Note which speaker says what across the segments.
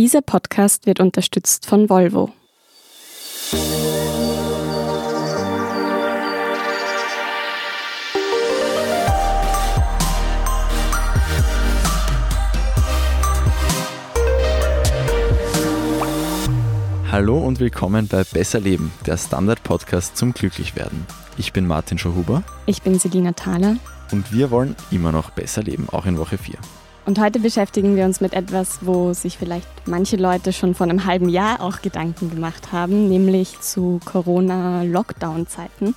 Speaker 1: Dieser Podcast wird unterstützt von Volvo.
Speaker 2: Hallo und willkommen bei Besser Leben, der Standard-Podcast zum Glücklichwerden. Ich bin Martin Schauhuber.
Speaker 1: Ich bin Selina Thaler.
Speaker 2: Und wir wollen immer noch besser leben, auch in Woche 4.
Speaker 1: Und heute beschäftigen wir uns mit etwas, wo sich vielleicht manche Leute schon vor einem halben Jahr auch Gedanken gemacht haben, nämlich zu Corona-Lockdown-Zeiten.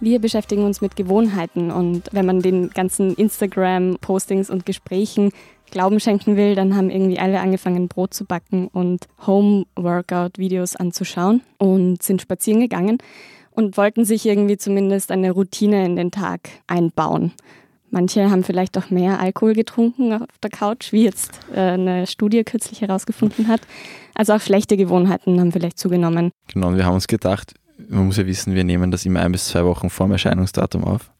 Speaker 1: Wir beschäftigen uns mit Gewohnheiten und wenn man den ganzen Instagram-Postings und Gesprächen Glauben schenken will, dann haben irgendwie alle angefangen, Brot zu backen und Home-Workout-Videos anzuschauen und sind spazieren gegangen und wollten sich irgendwie zumindest eine Routine in den Tag einbauen. Manche haben vielleicht auch mehr Alkohol getrunken auf der Couch, wie jetzt äh, eine Studie kürzlich herausgefunden hat. Also auch schlechte Gewohnheiten haben vielleicht zugenommen.
Speaker 2: Genau, und wir haben uns gedacht, man muss ja wissen, wir nehmen das immer ein bis zwei Wochen vor dem Erscheinungsdatum auf.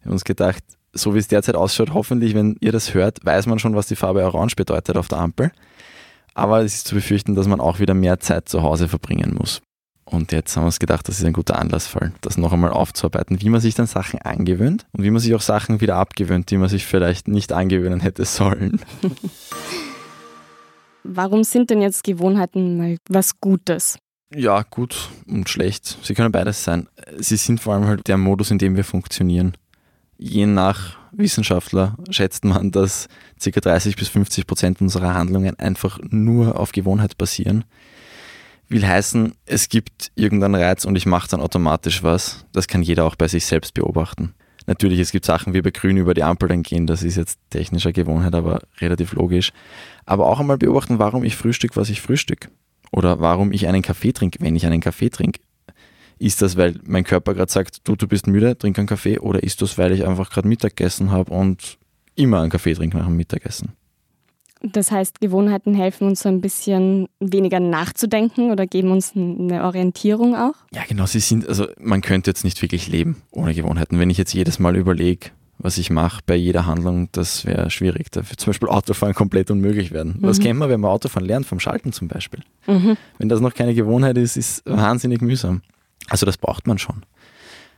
Speaker 2: Wir haben uns gedacht, so wie es derzeit ausschaut, hoffentlich, wenn ihr das hört, weiß man schon, was die Farbe Orange bedeutet auf der Ampel. Aber es ist zu befürchten, dass man auch wieder mehr Zeit zu Hause verbringen muss. Und jetzt haben wir uns gedacht, das ist ein guter Anlassfall, das noch einmal aufzuarbeiten, wie man sich dann Sachen angewöhnt und wie man sich auch Sachen wieder abgewöhnt, die man sich vielleicht nicht angewöhnen hätte sollen.
Speaker 1: Warum sind denn jetzt Gewohnheiten mal was Gutes?
Speaker 2: Ja, gut und schlecht. Sie können beides sein. Sie sind vor allem halt der Modus, in dem wir funktionieren je nach Wissenschaftler schätzt man, dass ca. 30 bis 50 Prozent unserer Handlungen einfach nur auf Gewohnheit basieren. Will heißen, es gibt irgendeinen Reiz und ich mache dann automatisch was. Das kann jeder auch bei sich selbst beobachten. Natürlich, es gibt Sachen wie bei Grün über die Ampel dann gehen, das ist jetzt technischer Gewohnheit, aber relativ logisch. Aber auch einmal beobachten, warum ich frühstück, was ich frühstück. Oder warum ich einen Kaffee trinke, wenn ich einen Kaffee trinke. Ist das, weil mein Körper gerade sagt, du, du bist müde, trink einen Kaffee? Oder ist das, weil ich einfach gerade Mittag gegessen habe und immer einen Kaffee trinke nach dem Mittagessen?
Speaker 1: Das heißt, Gewohnheiten helfen uns so ein bisschen weniger nachzudenken oder geben uns eine Orientierung auch?
Speaker 2: Ja, genau. Sie sind, also man könnte jetzt nicht wirklich leben ohne Gewohnheiten. Wenn ich jetzt jedes Mal überlege, was ich mache bei jeder Handlung, das wäre schwierig. Da zum Beispiel Autofahren komplett unmöglich werden. Mhm. Das kennt man, wenn man Autofahren lernt, vom Schalten zum Beispiel. Mhm. Wenn das noch keine Gewohnheit ist, ist wahnsinnig mühsam. Also das braucht man schon.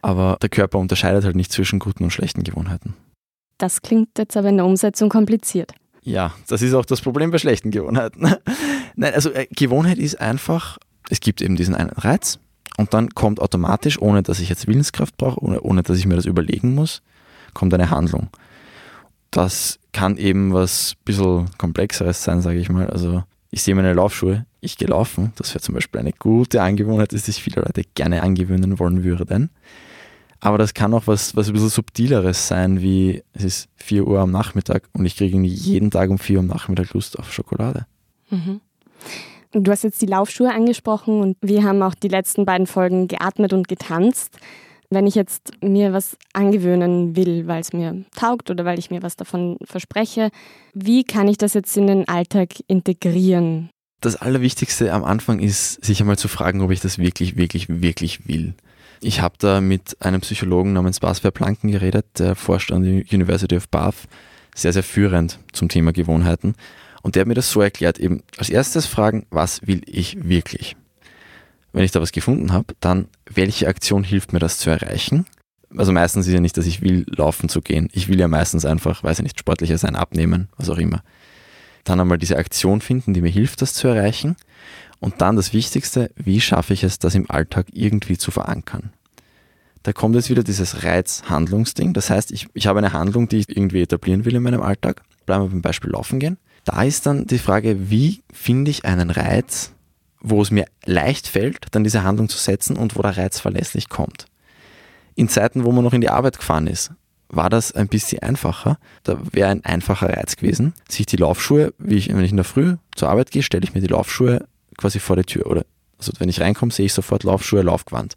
Speaker 2: Aber der Körper unterscheidet halt nicht zwischen guten und schlechten Gewohnheiten.
Speaker 1: Das klingt jetzt aber in der Umsetzung kompliziert.
Speaker 2: Ja, das ist auch das Problem bei schlechten Gewohnheiten. Nein, also äh, Gewohnheit ist einfach, es gibt eben diesen einen Reiz und dann kommt automatisch, ohne dass ich jetzt Willenskraft brauche, ohne, ohne dass ich mir das überlegen muss, kommt eine Handlung. Das kann eben was ein bisschen komplexeres sein, sage ich mal. Also ich sehe meine Laufschuhe, ich gehe laufen. Das wäre zum Beispiel eine gute Angewohnheit, die sich viele Leute gerne angewöhnen wollen würden. Aber das kann auch was, was ein bisschen subtileres sein, wie es ist 4 Uhr am Nachmittag und ich kriege jeden Tag um 4 Uhr am Nachmittag Lust auf Schokolade.
Speaker 1: Mhm. Du hast jetzt die Laufschuhe angesprochen und wir haben auch die letzten beiden Folgen geatmet und getanzt. Wenn ich jetzt mir was angewöhnen will, weil es mir taugt oder weil ich mir was davon verspreche, wie kann ich das jetzt in den Alltag integrieren?
Speaker 2: Das Allerwichtigste am Anfang ist, sich einmal zu fragen, ob ich das wirklich, wirklich, wirklich will. Ich habe da mit einem Psychologen namens Basper Planken geredet, der forscht an der University of Bath, sehr, sehr führend zum Thema Gewohnheiten. Und der hat mir das so erklärt, eben als erstes fragen, was will ich wirklich? wenn ich da was gefunden habe, dann welche Aktion hilft mir das zu erreichen? Also meistens ist ja nicht, dass ich will, laufen zu gehen. Ich will ja meistens einfach, weiß ich nicht, sportlicher sein, abnehmen, was auch immer. Dann einmal diese Aktion finden, die mir hilft, das zu erreichen. Und dann das Wichtigste, wie schaffe ich es, das im Alltag irgendwie zu verankern? Da kommt jetzt wieder dieses Reiz-Handlungsding. Das heißt, ich, ich habe eine Handlung, die ich irgendwie etablieren will in meinem Alltag. Bleiben wir beim Beispiel Laufen gehen. Da ist dann die Frage, wie finde ich einen Reiz, wo es mir leicht fällt, dann diese Handlung zu setzen und wo der Reiz verlässlich kommt. In Zeiten, wo man noch in die Arbeit gefahren ist, war das ein bisschen einfacher. Da wäre ein einfacher Reiz gewesen, sich die Laufschuhe, wie ich, wenn ich in der Früh zur Arbeit gehe, stelle ich mir die Laufschuhe quasi vor die Tür. Oder also wenn ich reinkomme, sehe ich sofort Laufschuhe, Laufgewand.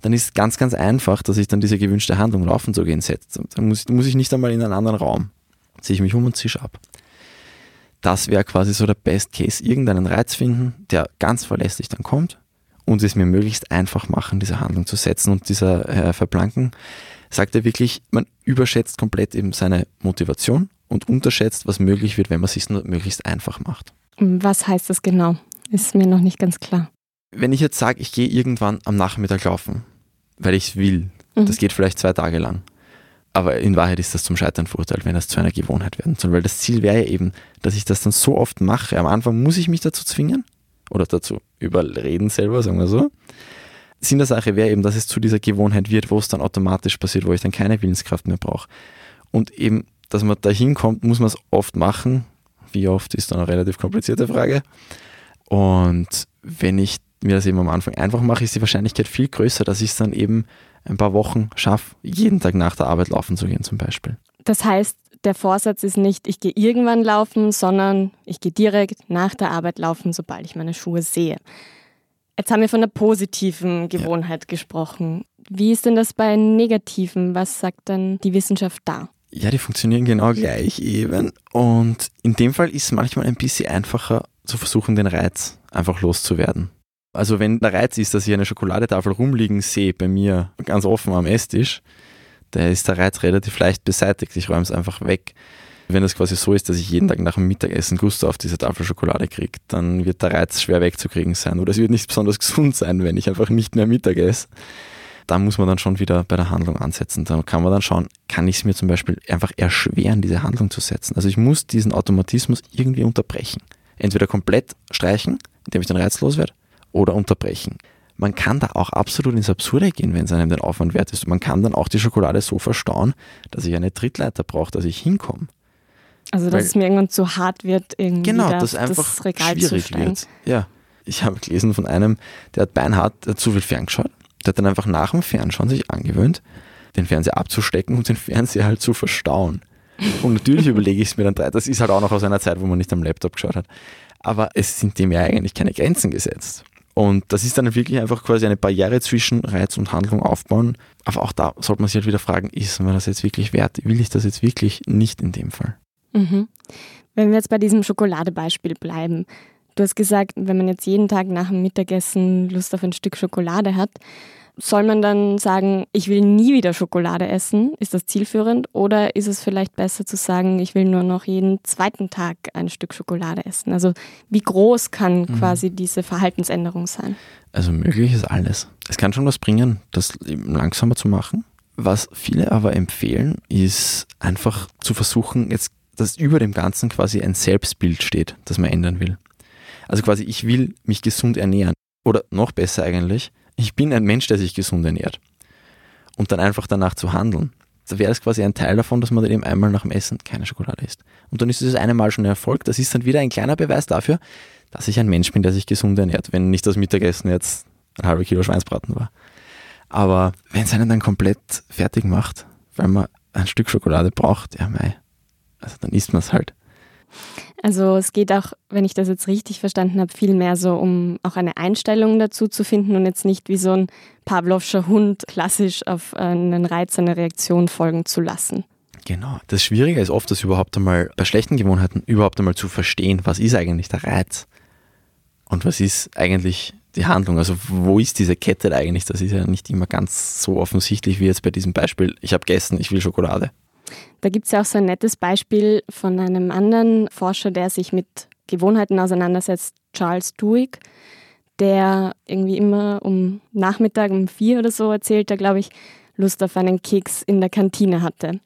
Speaker 2: Dann ist es ganz, ganz einfach, dass ich dann diese gewünschte Handlung laufen zu gehen setze. Dann muss, muss ich nicht einmal in einen anderen Raum. Ziehe ich mich um und zische ab das wäre quasi so der Best Case, irgendeinen Reiz finden, der ganz verlässlich dann kommt und es mir möglichst einfach machen, diese Handlung zu setzen. Und dieser Herr Verblanken sagt er wirklich, man überschätzt komplett eben seine Motivation und unterschätzt, was möglich wird, wenn man es sich nur möglichst einfach macht.
Speaker 1: Was heißt das genau? Ist mir noch nicht ganz klar.
Speaker 2: Wenn ich jetzt sage, ich gehe irgendwann am Nachmittag laufen, weil ich es will, mhm. das geht vielleicht zwei Tage lang. Aber in Wahrheit ist das zum Scheitern verurteilt, wenn das zu einer Gewohnheit werden soll. Weil das Ziel wäre ja eben, dass ich das dann so oft mache. Am Anfang muss ich mich dazu zwingen oder dazu überreden selber, sagen wir so. Sinn der Sache wäre eben, dass es zu dieser Gewohnheit wird, wo es dann automatisch passiert, wo ich dann keine Willenskraft mehr brauche. Und eben, dass man da hinkommt, muss man es oft machen. Wie oft ist dann eine relativ komplizierte Frage. Und wenn ich mir das eben am Anfang einfach mache, ist die Wahrscheinlichkeit viel größer, dass ich es dann eben ein paar Wochen schaffe, jeden Tag nach der Arbeit laufen zu gehen zum Beispiel.
Speaker 1: Das heißt, der Vorsatz ist nicht, ich gehe irgendwann laufen, sondern ich gehe direkt nach der Arbeit laufen, sobald ich meine Schuhe sehe. Jetzt haben wir von der positiven Gewohnheit ja. gesprochen. Wie ist denn das bei negativen? Was sagt denn die Wissenschaft da?
Speaker 2: Ja, die funktionieren genau gleich eben. Und in dem Fall ist es manchmal ein bisschen einfacher zu versuchen, den Reiz einfach loszuwerden. Also wenn der Reiz ist, dass ich eine Schokoladetafel rumliegen sehe bei mir ganz offen am Esstisch, da ist der Reiz relativ leicht beseitigt. Ich räume es einfach weg. Wenn es quasi so ist, dass ich jeden Tag nach dem Mittagessen Gusto auf diese Tafel Schokolade kriege, dann wird der Reiz schwer wegzukriegen sein. Oder es wird nicht besonders gesund sein, wenn ich einfach nicht mehr Mittag esse. Da muss man dann schon wieder bei der Handlung ansetzen. Da kann man dann schauen, kann ich es mir zum Beispiel einfach erschweren, diese Handlung zu setzen. Also ich muss diesen Automatismus irgendwie unterbrechen. Entweder komplett streichen, indem ich dann reizlos werde, oder unterbrechen. Man kann da auch absolut ins Absurde gehen, wenn es einem den Aufwand wert ist. Man kann dann auch die Schokolade so verstauen, dass ich eine Trittleiter brauche, dass ich hinkomme.
Speaker 1: Also, dass Weil, es mir irgendwann zu hart wird, irgendwie
Speaker 2: genau, da, dass einfach das Regal schwierig zu wird. Ja, ich habe gelesen von einem, der hat beinhart zu viel ferngeschaut. Der hat dann einfach nach dem Fernschauen sich angewöhnt, den Fernseher abzustecken und den Fernseher halt zu verstauen. Und natürlich überlege ich es mir dann drei. Das ist halt auch noch aus einer Zeit, wo man nicht am Laptop geschaut hat. Aber es sind dem ja eigentlich keine Grenzen gesetzt. Und das ist dann wirklich einfach quasi eine Barriere zwischen Reiz und Handlung aufbauen. Aber auch da sollte man sich halt wieder fragen, ist mir das jetzt wirklich wert? Will ich das jetzt wirklich nicht in dem Fall?
Speaker 1: Mhm. Wenn wir jetzt bei diesem Schokoladebeispiel bleiben. Du hast gesagt, wenn man jetzt jeden Tag nach dem Mittagessen Lust auf ein Stück Schokolade hat, soll man dann sagen, ich will nie wieder Schokolade essen? Ist das zielführend? Oder ist es vielleicht besser zu sagen, ich will nur noch jeden zweiten Tag ein Stück Schokolade essen? Also wie groß kann mhm. quasi diese Verhaltensänderung sein?
Speaker 2: Also möglich ist alles. Es kann schon was bringen, das langsamer zu machen. Was viele aber empfehlen, ist einfach zu versuchen, jetzt, dass über dem Ganzen quasi ein Selbstbild steht, das man ändern will. Also quasi, ich will mich gesund ernähren. Oder noch besser eigentlich, ich bin ein Mensch, der sich gesund ernährt. Und dann einfach danach zu handeln. Da wäre es quasi ein Teil davon, dass man dann eben einmal nach dem Essen keine Schokolade isst. Und dann ist es eine Mal schon ein Erfolg. Das ist dann wieder ein kleiner Beweis dafür, dass ich ein Mensch bin, der sich gesund ernährt, wenn nicht das Mittagessen jetzt ein halber Kilo Schweinsbraten war. Aber wenn es einen dann komplett fertig macht, weil man ein Stück Schokolade braucht, ja mei, also dann isst man es halt.
Speaker 1: Also es geht auch, wenn ich das jetzt richtig verstanden habe, viel mehr so um auch eine Einstellung dazu zu finden und jetzt nicht wie so ein Pavlovscher Hund klassisch auf einen Reiz, eine Reaktion folgen zu lassen.
Speaker 2: Genau. Das Schwierige ist oft, das überhaupt einmal bei schlechten Gewohnheiten überhaupt einmal zu verstehen, was ist eigentlich der Reiz und was ist eigentlich die Handlung. Also wo ist diese Kette eigentlich? Das ist ja nicht immer ganz so offensichtlich wie jetzt bei diesem Beispiel. Ich habe gegessen, ich will Schokolade.
Speaker 1: Da gibt es ja auch so ein nettes Beispiel von einem anderen Forscher, der sich mit Gewohnheiten auseinandersetzt, Charles Duhigg, der irgendwie immer um Nachmittag um vier oder so erzählt, er glaube ich Lust auf einen Keks in der Kantine hatte.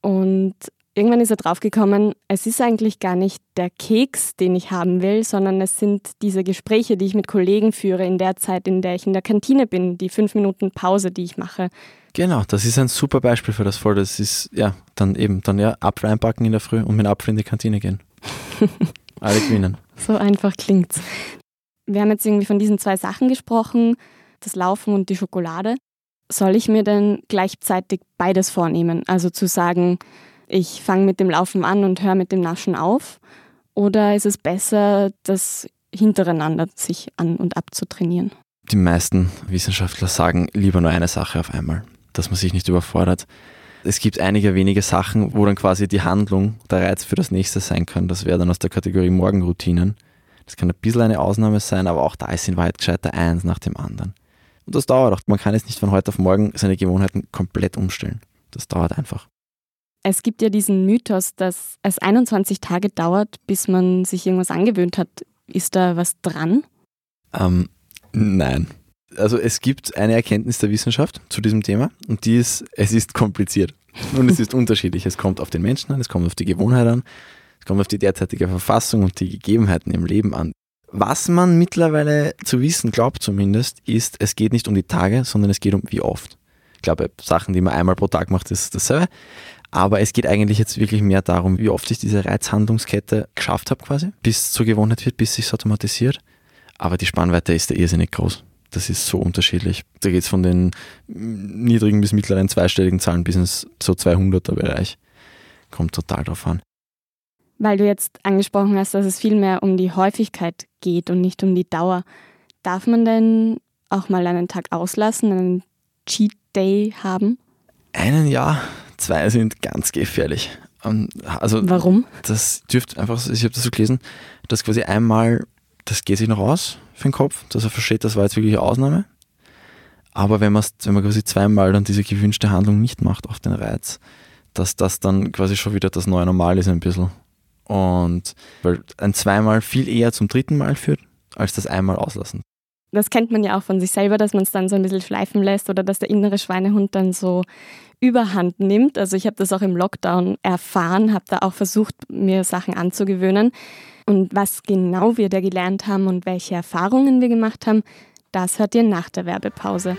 Speaker 1: Und irgendwann ist er draufgekommen, es ist eigentlich gar nicht der Keks, den ich haben will, sondern es sind diese Gespräche, die ich mit Kollegen führe in der Zeit, in der ich in der Kantine bin, die fünf Minuten Pause, die ich mache.
Speaker 2: Genau, das ist ein super Beispiel für das Voll. Das ist ja dann eben dann ja Apfel einpacken in der Früh und mit Apfel in die Kantine gehen. Alle gewinnen.
Speaker 1: So einfach klingt's. Wir haben jetzt irgendwie von diesen zwei Sachen gesprochen, das Laufen und die Schokolade. Soll ich mir denn gleichzeitig beides vornehmen? Also zu sagen, ich fange mit dem Laufen an und höre mit dem Naschen auf? Oder ist es besser, das hintereinander sich an- und abzutrainieren?
Speaker 2: Die meisten Wissenschaftler sagen lieber nur eine Sache auf einmal dass man sich nicht überfordert. Es gibt einige wenige Sachen, wo dann quasi die Handlung der Reiz für das nächste sein kann. Das wäre dann aus der Kategorie Morgenroutinen. Das kann ein bisschen eine Ausnahme sein, aber auch da ist in Wahrheit gescheiter eins nach dem anderen. Und das dauert auch. Man kann jetzt nicht von heute auf morgen seine Gewohnheiten komplett umstellen. Das dauert einfach.
Speaker 1: Es gibt ja diesen Mythos, dass es 21 Tage dauert, bis man sich irgendwas angewöhnt hat. Ist da was dran?
Speaker 2: Ähm, nein. Also es gibt eine Erkenntnis der Wissenschaft zu diesem Thema und die ist, es ist kompliziert und es ist unterschiedlich. Es kommt auf den Menschen an, es kommt auf die Gewohnheit an, es kommt auf die derzeitige Verfassung und die Gegebenheiten im Leben an. Was man mittlerweile zu wissen glaubt zumindest, ist, es geht nicht um die Tage, sondern es geht um wie oft. Ich glaube, Sachen, die man einmal pro Tag macht, ist dasselbe. Aber es geht eigentlich jetzt wirklich mehr darum, wie oft ich diese Reizhandlungskette geschafft habe quasi, bis es zur Gewohnheit wird, bis sich automatisiert. Aber die Spannweite ist da irrsinnig groß. Das ist so unterschiedlich. Da geht es von den niedrigen bis mittleren zweistelligen Zahlen bis ins so 200er Bereich. Kommt total drauf an.
Speaker 1: Weil du jetzt angesprochen hast, dass es viel mehr um die Häufigkeit geht und nicht um die Dauer. Darf man denn auch mal einen Tag auslassen, einen Cheat Day haben?
Speaker 2: Einen ja, zwei sind ganz gefährlich. Ähm, also
Speaker 1: Warum?
Speaker 2: Das dürfte einfach, ich habe das so gelesen, dass quasi einmal, das geht sich noch aus für den Kopf, dass er versteht, das war jetzt wirklich eine Ausnahme. Aber wenn, wenn man quasi zweimal dann diese gewünschte Handlung nicht macht auf den Reiz, dass das dann quasi schon wieder das neue Normal ist ein bisschen. Und weil ein zweimal viel eher zum dritten Mal führt, als das einmal auslassen.
Speaker 1: Das kennt man ja auch von sich selber, dass man es dann so ein bisschen schleifen lässt oder dass der innere Schweinehund dann so überhand nimmt. Also ich habe das auch im Lockdown erfahren, habe da auch versucht, mir Sachen anzugewöhnen. Und was genau wir da gelernt haben und welche Erfahrungen wir gemacht haben, das hört ihr nach der Werbepause.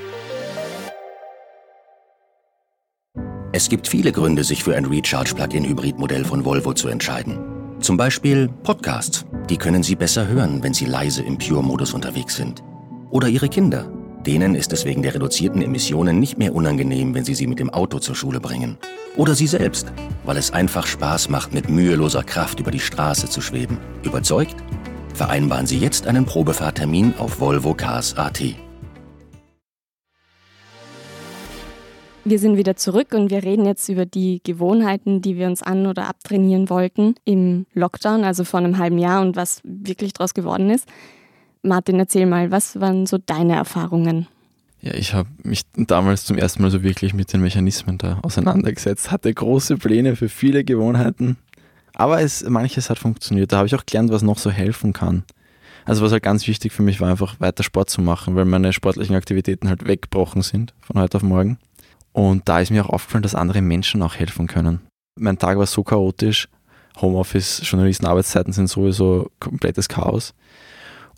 Speaker 3: Es gibt viele Gründe, sich für ein Recharge-Plug-in-Hybrid-Modell von Volvo zu entscheiden. Zum Beispiel Podcasts. Die können Sie besser hören, wenn Sie leise im Pure-Modus unterwegs sind. Oder Ihre Kinder. Denen ist es wegen der reduzierten Emissionen nicht mehr unangenehm, wenn Sie sie mit dem Auto zur Schule bringen. Oder Sie selbst, weil es einfach Spaß macht, mit müheloser Kraft über die Straße zu schweben. Überzeugt? Vereinbaren Sie jetzt einen Probefahrtermin auf Volvo Cars AT.
Speaker 1: Wir sind wieder zurück und wir reden jetzt über die Gewohnheiten, die wir uns an- oder abtrainieren wollten im Lockdown, also vor einem halben Jahr und was wirklich daraus geworden ist. Martin, erzähl mal, was waren so deine Erfahrungen?
Speaker 2: Ja, ich habe mich damals zum ersten Mal so wirklich mit den Mechanismen da auseinandergesetzt, hatte große Pläne für viele Gewohnheiten, aber es, manches hat funktioniert. Da habe ich auch gelernt, was noch so helfen kann. Also was halt ganz wichtig für mich war, einfach weiter Sport zu machen, weil meine sportlichen Aktivitäten halt weggebrochen sind von heute auf morgen. Und da ist mir auch aufgefallen, dass andere Menschen auch helfen können. Mein Tag war so chaotisch. Homeoffice, Journalisten, Arbeitszeiten sind sowieso komplettes Chaos.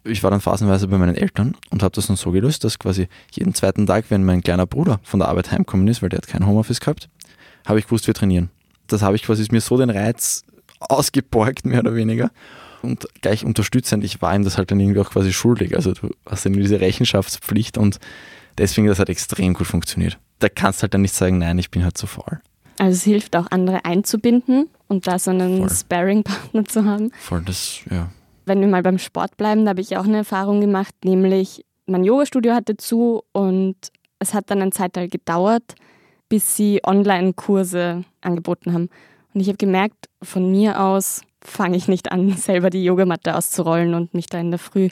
Speaker 2: Ich war dann phasenweise bei meinen Eltern und habe das dann so gelöst, dass quasi jeden zweiten Tag, wenn mein kleiner Bruder von der Arbeit heimkommen ist, weil der hat kein Homeoffice gehabt, habe ich gewusst, wir trainieren. Das habe ich quasi ist mir so den Reiz ausgeborgt, mehr oder weniger. Und gleich unterstützend, ich war ihm das halt dann irgendwie auch quasi schuldig. Also du hast dann diese Rechenschaftspflicht und deswegen das hat extrem gut funktioniert da kannst du halt dann nicht sagen, nein, ich bin halt zu faul.
Speaker 1: Also es hilft auch andere einzubinden und da so einen Sparring-Partner zu haben.
Speaker 2: Voll, das, ja.
Speaker 1: Wenn wir mal beim Sport bleiben, da habe ich auch eine Erfahrung gemacht, nämlich mein Yoga-Studio hatte zu und es hat dann eine Zeit lang gedauert, bis sie Online-Kurse angeboten haben. Und ich habe gemerkt, von mir aus fange ich nicht an, selber die Yogamatte auszurollen und mich da in der Früh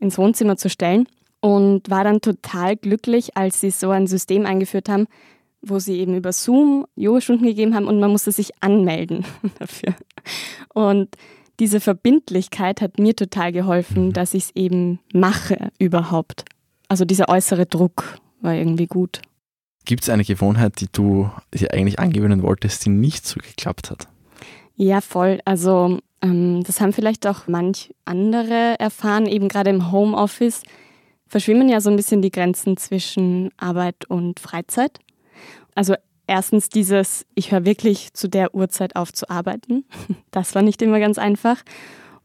Speaker 1: ins Wohnzimmer zu stellen und war dann total glücklich, als sie so ein System eingeführt haben, wo sie eben über Zoom Yoga-Stunden gegeben haben und man musste sich anmelden dafür. Und diese Verbindlichkeit hat mir total geholfen, mhm. dass ich es eben mache überhaupt. Also dieser äußere Druck war irgendwie gut.
Speaker 2: Gibt es eine Gewohnheit, die du dir eigentlich angewöhnen wolltest, die nicht so geklappt hat?
Speaker 1: Ja, voll. Also ähm, das haben vielleicht auch manch andere erfahren, eben gerade im Homeoffice verschwimmen ja so ein bisschen die Grenzen zwischen Arbeit und Freizeit. Also erstens dieses, ich höre wirklich zu der Uhrzeit auf zu arbeiten. Das war nicht immer ganz einfach.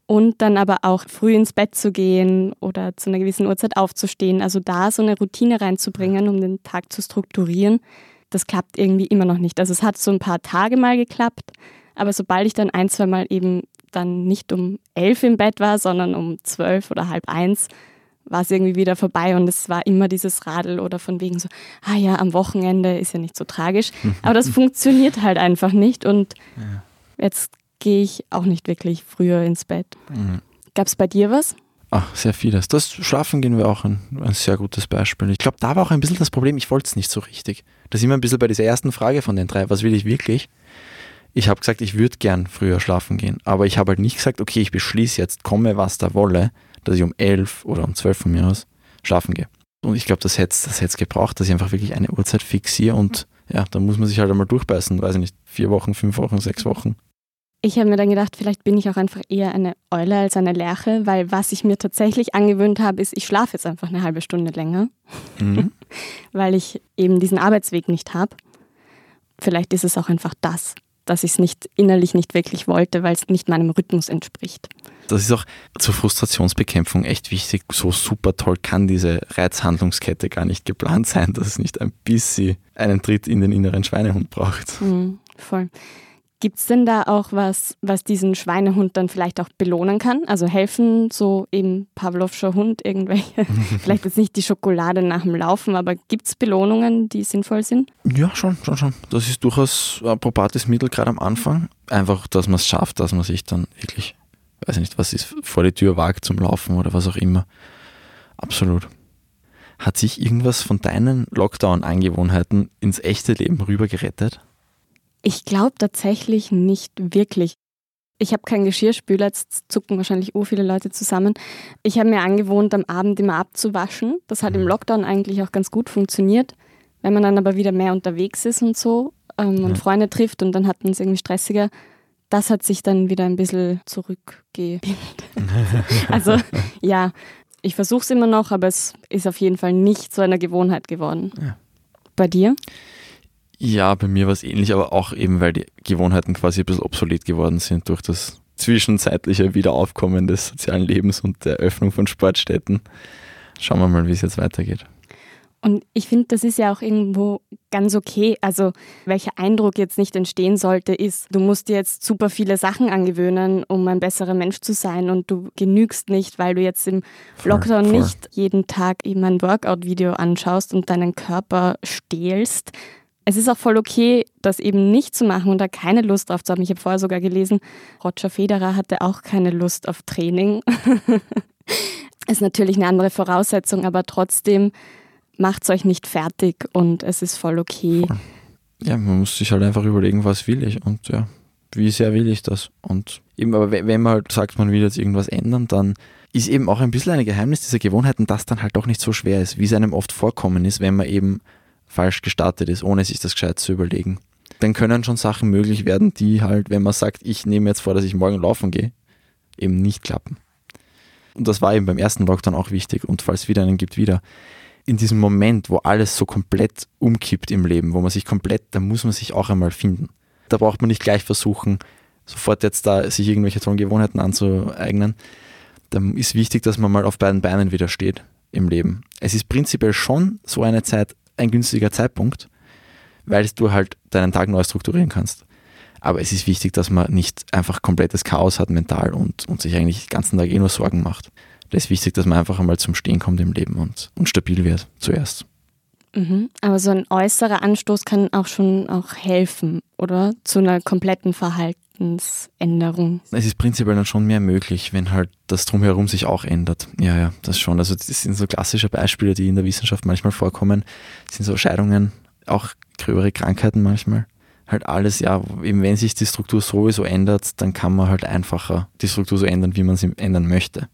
Speaker 1: Und dann aber auch früh ins Bett zu gehen oder zu einer gewissen Uhrzeit aufzustehen. Also da so eine Routine reinzubringen, um den Tag zu strukturieren, das klappt irgendwie immer noch nicht. Also es hat so ein paar Tage mal geklappt, aber sobald ich dann ein, zwei Mal eben dann nicht um elf im Bett war, sondern um zwölf oder halb eins, war es irgendwie wieder vorbei und es war immer dieses Radl oder von wegen so, ah ja, am Wochenende ist ja nicht so tragisch. Aber das funktioniert halt einfach nicht und ja. jetzt gehe ich auch nicht wirklich früher ins Bett. Mhm. Gab es bei dir was?
Speaker 2: Ach, sehr vieles. Das Schlafen gehen wir auch ein, ein sehr gutes Beispiel. Ich glaube, da war auch ein bisschen das Problem, ich wollte es nicht so richtig. Da sind wir ein bisschen bei dieser ersten Frage von den drei, was will ich wirklich? Ich habe gesagt, ich würde gern früher schlafen gehen, aber ich habe halt nicht gesagt, okay, ich beschließe jetzt, komme was da wolle, dass ich um elf oder um zwölf von mir aus schlafen gehe. Und ich glaube, das hätte es das gebraucht, dass ich einfach wirklich eine Uhrzeit fixiere und ja, da muss man sich halt einmal durchbeißen, weiß ich nicht, vier Wochen, fünf Wochen, sechs Wochen.
Speaker 1: Ich habe mir dann gedacht, vielleicht bin ich auch einfach eher eine Eule als eine Lerche, weil was ich mir tatsächlich angewöhnt habe, ist, ich schlafe jetzt einfach eine halbe Stunde länger, mhm. weil ich eben diesen Arbeitsweg nicht habe. Vielleicht ist es auch einfach das, dass ich es nicht innerlich nicht wirklich wollte, weil es nicht meinem Rhythmus entspricht.
Speaker 2: Das ist auch zur Frustrationsbekämpfung echt wichtig. So super toll kann diese Reizhandlungskette gar nicht geplant sein, dass es nicht ein bisschen einen Tritt in den inneren Schweinehund braucht.
Speaker 1: Mhm, voll. Gibt es denn da auch was, was diesen Schweinehund dann vielleicht auch belohnen kann? Also helfen so eben Pavlovscher Hund irgendwelche, vielleicht jetzt nicht die Schokolade nach dem Laufen, aber gibt es Belohnungen, die sinnvoll sind?
Speaker 2: Ja, schon, schon, schon. Das ist durchaus ein probates Mittel gerade am Anfang. Einfach, dass man es schafft, dass man sich dann wirklich, weiß ich nicht, was ist, vor die Tür wagt zum Laufen oder was auch immer. Absolut. Hat sich irgendwas von deinen Lockdown-Angewohnheiten ins echte Leben rüber gerettet?
Speaker 1: Ich glaube tatsächlich nicht wirklich. Ich habe keinen Geschirrspüler, jetzt zucken wahrscheinlich ur viele Leute zusammen. Ich habe mir angewohnt, am Abend immer abzuwaschen. Das hat im mhm. Lockdown eigentlich auch ganz gut funktioniert. Wenn man dann aber wieder mehr unterwegs ist und so ähm, und Freunde trifft und dann hat man es irgendwie stressiger, das hat sich dann wieder ein bisschen zurückgebildet. also ja, ich versuche es immer noch, aber es ist auf jeden Fall nicht so eine Gewohnheit geworden. Ja. Bei dir?
Speaker 2: Ja, bei mir war es ähnlich, aber auch eben, weil die Gewohnheiten quasi ein bisschen obsolet geworden sind durch das zwischenzeitliche Wiederaufkommen des sozialen Lebens und der Öffnung von Sportstätten. Schauen wir mal, wie es jetzt weitergeht.
Speaker 1: Und ich finde, das ist ja auch irgendwo ganz okay. Also, welcher Eindruck jetzt nicht entstehen sollte, ist, du musst dir jetzt super viele Sachen angewöhnen, um ein besserer Mensch zu sein und du genügst nicht, weil du jetzt im Lockdown voll, voll. nicht jeden Tag eben ein Workout-Video anschaust und deinen Körper stehlst, es ist auch voll okay, das eben nicht zu machen und da keine Lust drauf zu haben. Ich habe vorher sogar gelesen, Roger Federer hatte auch keine Lust auf Training. ist natürlich eine andere Voraussetzung, aber trotzdem macht es euch nicht fertig und es ist voll okay.
Speaker 2: Ja, man muss sich halt einfach überlegen, was will ich und ja, wie sehr will ich das. Und eben, aber wenn man halt sagt, man will jetzt irgendwas ändern, dann ist eben auch ein bisschen ein Geheimnis dieser Gewohnheiten, dass dann halt doch nicht so schwer ist, wie es einem oft vorkommen ist, wenn man eben falsch gestartet ist, ohne sich das gescheit zu überlegen. Dann können schon Sachen möglich werden, die halt, wenn man sagt, ich nehme jetzt vor, dass ich morgen laufen gehe, eben nicht klappen. Und das war eben beim ersten Lockdown auch wichtig und falls es wieder einen gibt, wieder. In diesem Moment, wo alles so komplett umkippt im Leben, wo man sich komplett, da muss man sich auch einmal finden. Da braucht man nicht gleich versuchen, sofort jetzt da sich irgendwelche tollen Gewohnheiten anzueignen. Da ist wichtig, dass man mal auf beiden Beinen wieder steht im Leben. Es ist prinzipiell schon so eine Zeit ein günstiger Zeitpunkt, weil du halt deinen Tag neu strukturieren kannst. Aber es ist wichtig, dass man nicht einfach komplettes Chaos hat mental und, und sich eigentlich den ganzen Tag eh nur Sorgen macht. Das ist wichtig, dass man einfach einmal zum Stehen kommt im Leben und, und stabil wird zuerst.
Speaker 1: Mhm. Aber so ein äußerer Anstoß kann auch schon auch helfen, oder? Zu einer kompletten Verhaltensänderung.
Speaker 2: Es ist prinzipiell dann schon mehr möglich, wenn halt das drumherum sich auch ändert. Ja, ja, das schon. Also das sind so klassische Beispiele, die in der Wissenschaft manchmal vorkommen. Das sind so Scheidungen, auch gröbere Krankheiten manchmal. Halt alles, ja, eben wenn sich die Struktur sowieso ändert, dann kann man halt einfacher die Struktur so ändern, wie man sie ändern möchte.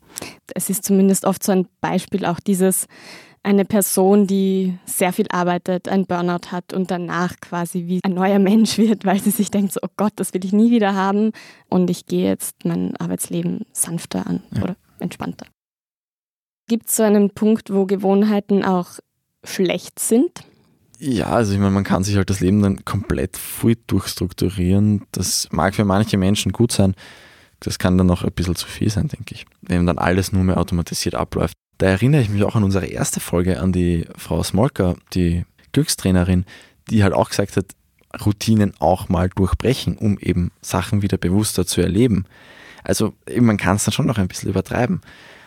Speaker 1: Es ist zumindest oft so ein Beispiel auch dieses, eine Person, die sehr viel arbeitet, ein Burnout hat und danach quasi wie ein neuer Mensch wird, weil sie sich denkt, so, oh Gott, das will ich nie wieder haben und ich gehe jetzt mein Arbeitsleben sanfter an ja. oder entspannter. Gibt es so einen Punkt, wo Gewohnheiten auch schlecht sind?
Speaker 2: Ja, also ich meine, man kann sich halt das Leben dann komplett voll durchstrukturieren. Das mag für manche Menschen gut sein. Das kann dann noch ein bisschen zu viel sein, denke ich. Wenn dann alles nur mehr automatisiert abläuft. Da erinnere ich mich auch an unsere erste Folge an die Frau Smolka, die Glückstrainerin, die halt auch gesagt hat, Routinen auch mal durchbrechen, um eben Sachen wieder bewusster zu erleben. Also man kann es dann schon noch ein bisschen übertreiben.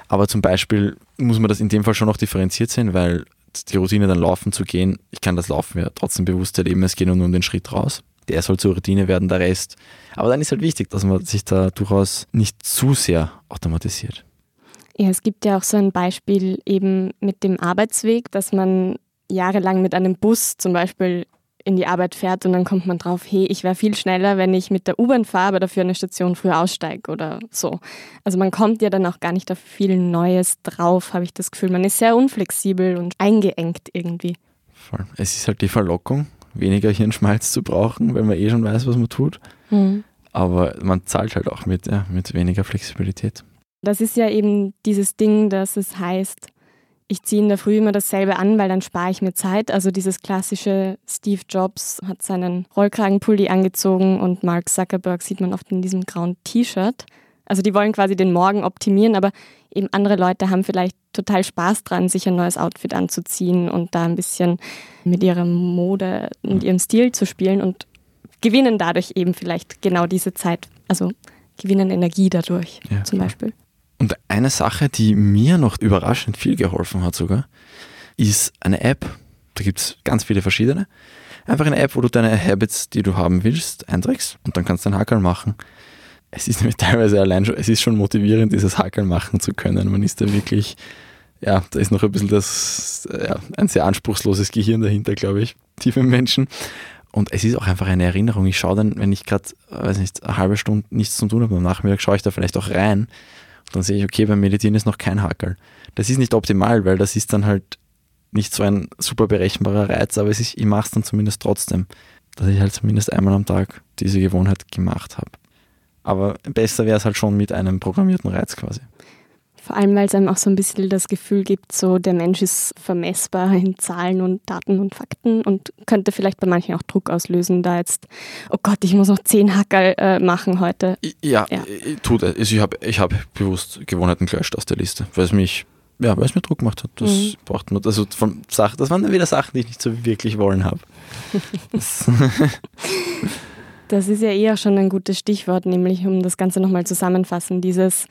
Speaker 2: Aber zum Beispiel muss man das in dem Fall schon noch differenziert sehen, weil die Routine dann laufen zu gehen, ich kann das Laufen ja trotzdem bewusst erleben, es geht nur um den Schritt raus. Der soll zur Routine werden, der Rest. Aber dann ist halt wichtig, dass man sich da durchaus nicht zu sehr automatisiert.
Speaker 1: Ja, es gibt ja auch so ein Beispiel eben mit dem Arbeitsweg, dass man jahrelang mit einem Bus zum Beispiel in die Arbeit fährt und dann kommt man drauf, hey, ich wäre viel schneller, wenn ich mit der U-Bahn fahre, aber dafür eine Station früher aussteige oder so. Also man kommt ja dann auch gar nicht auf viel Neues drauf, habe ich das Gefühl. Man ist sehr unflexibel und eingeengt irgendwie.
Speaker 2: Voll. Es ist halt die Verlockung, weniger Hirnschmalz zu brauchen, weil man eh schon weiß, was man tut. Mhm. Aber man zahlt halt auch mit, ja, mit weniger Flexibilität.
Speaker 1: Das ist ja eben dieses Ding, dass es heißt, ich ziehe in der Früh immer dasselbe an, weil dann spare ich mir Zeit. Also dieses klassische Steve Jobs hat seinen Rollkragenpulli angezogen und Mark Zuckerberg sieht man oft in diesem grauen T-Shirt. Also die wollen quasi den Morgen optimieren, aber eben andere Leute haben vielleicht total Spaß dran, sich ein neues Outfit anzuziehen und da ein bisschen mit ihrer Mode und ihrem Stil zu spielen und gewinnen dadurch eben vielleicht genau diese Zeit, also gewinnen Energie dadurch ja, zum. Beispiel.
Speaker 2: Und eine Sache, die mir noch überraschend viel geholfen hat sogar, ist eine App. Da gibt es ganz viele verschiedene. Einfach eine App, wo du deine Habits, die du haben willst, einträgst und dann kannst du einen Hackerl machen. Es ist nämlich teilweise allein schon, es ist schon motivierend, dieses Hackerl machen zu können. Man ist da wirklich, ja, da ist noch ein bisschen das, ja, ein sehr anspruchsloses Gehirn dahinter, glaube ich, tiefe Menschen. Und es ist auch einfach eine Erinnerung. Ich schaue dann, wenn ich gerade, weiß nicht, eine halbe Stunde nichts zu tun habe am Nachmittag, schaue ich da vielleicht auch rein dann sehe ich, okay, beim Meditieren ist noch kein Hackerl. Das ist nicht optimal, weil das ist dann halt nicht so ein super berechenbarer Reiz, aber ist, ich mache es dann zumindest trotzdem, dass ich halt zumindest einmal am Tag diese Gewohnheit gemacht habe. Aber besser wäre es halt schon mit einem programmierten Reiz quasi.
Speaker 1: Vor allem, weil es einem auch so ein bisschen das Gefühl gibt, so der Mensch ist vermessbar in Zahlen und Daten und Fakten und könnte vielleicht bei manchen auch Druck auslösen, da jetzt, oh Gott, ich muss noch zehn Hacker äh, machen heute.
Speaker 2: Ja, ja. tut es. Also ich habe ich hab bewusst Gewohnheiten gelöscht aus der Liste, weil es mich, ja, weil es mir Druck gemacht hat. Das mhm. braucht man, also von Sachen, das waren dann wieder Sachen, die ich nicht so wirklich wollen habe.
Speaker 1: das, das ist ja eher schon ein gutes Stichwort, nämlich um das Ganze nochmal zusammenfassen, dieses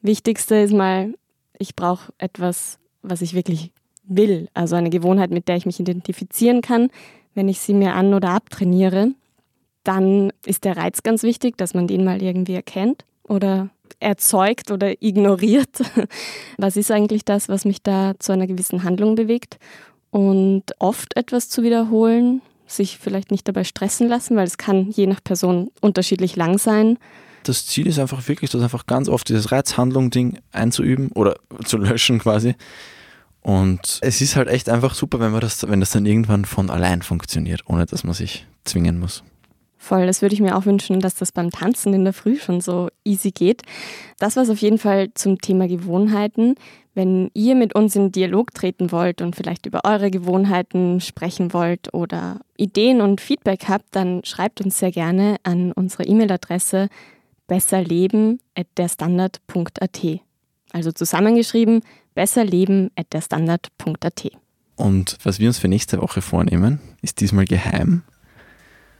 Speaker 1: Wichtigste ist mal, ich brauche etwas, was ich wirklich will. Also eine Gewohnheit, mit der ich mich identifizieren kann. Wenn ich sie mir an- oder abtrainiere, dann ist der Reiz ganz wichtig, dass man den mal irgendwie erkennt oder erzeugt oder ignoriert. Was ist eigentlich das, was mich da zu einer gewissen Handlung bewegt? Und oft etwas zu wiederholen, sich vielleicht nicht dabei stressen lassen, weil es kann je nach Person unterschiedlich lang sein
Speaker 2: das Ziel ist einfach wirklich, das einfach ganz oft dieses Reizhandlung-Ding einzuüben oder zu löschen quasi. Und es ist halt echt einfach super, wenn man das, wenn das dann irgendwann von allein funktioniert, ohne dass man sich zwingen muss.
Speaker 1: Voll, das würde ich mir auch wünschen, dass das beim Tanzen in der Früh schon so easy geht. Das war es auf jeden Fall zum Thema Gewohnheiten. Wenn ihr mit uns in Dialog treten wollt und vielleicht über eure Gewohnheiten sprechen wollt oder Ideen und Feedback habt, dann schreibt uns sehr gerne an unsere E-Mail-Adresse besserleben.derstandard.at. Also zusammengeschrieben, besserleben.derstandard.at.
Speaker 2: Und was wir uns für nächste Woche vornehmen, ist diesmal geheim.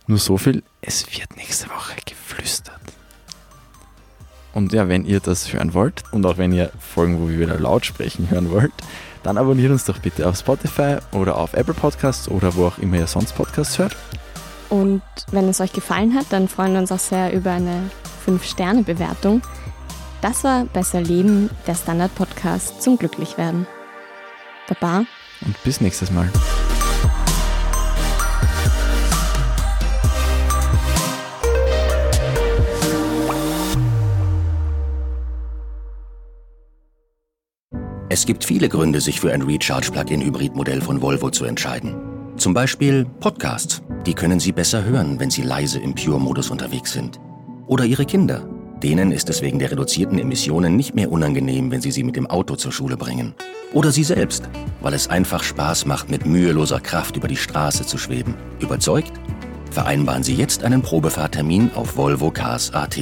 Speaker 2: Nur so viel, es wird nächste Woche geflüstert. Und ja, wenn ihr das hören wollt und auch wenn ihr Folgen, wo wir wieder laut sprechen, hören wollt, dann abonniert uns doch bitte auf Spotify oder auf Apple Podcasts oder wo auch immer ihr sonst Podcasts hört.
Speaker 1: Und wenn es euch gefallen hat, dann freuen wir uns auch sehr über eine 5-Sterne-Bewertung. Das war Besser Leben, der Standard-Podcast zum Glücklichwerden. Baba.
Speaker 2: Und bis nächstes Mal.
Speaker 3: Es gibt viele Gründe, sich für ein Recharge-Plug-in-Hybrid-Modell von Volvo zu entscheiden. Zum Beispiel Podcasts. Die können Sie besser hören, wenn Sie leise im Pure-Modus unterwegs sind. Oder Ihre Kinder. Denen ist es wegen der reduzierten Emissionen nicht mehr unangenehm, wenn Sie sie mit dem Auto zur Schule bringen. Oder Sie selbst, weil es einfach Spaß macht, mit müheloser Kraft über die Straße zu schweben. Überzeugt? Vereinbaren Sie jetzt einen Probefahrtermin auf Volvo Cars AT.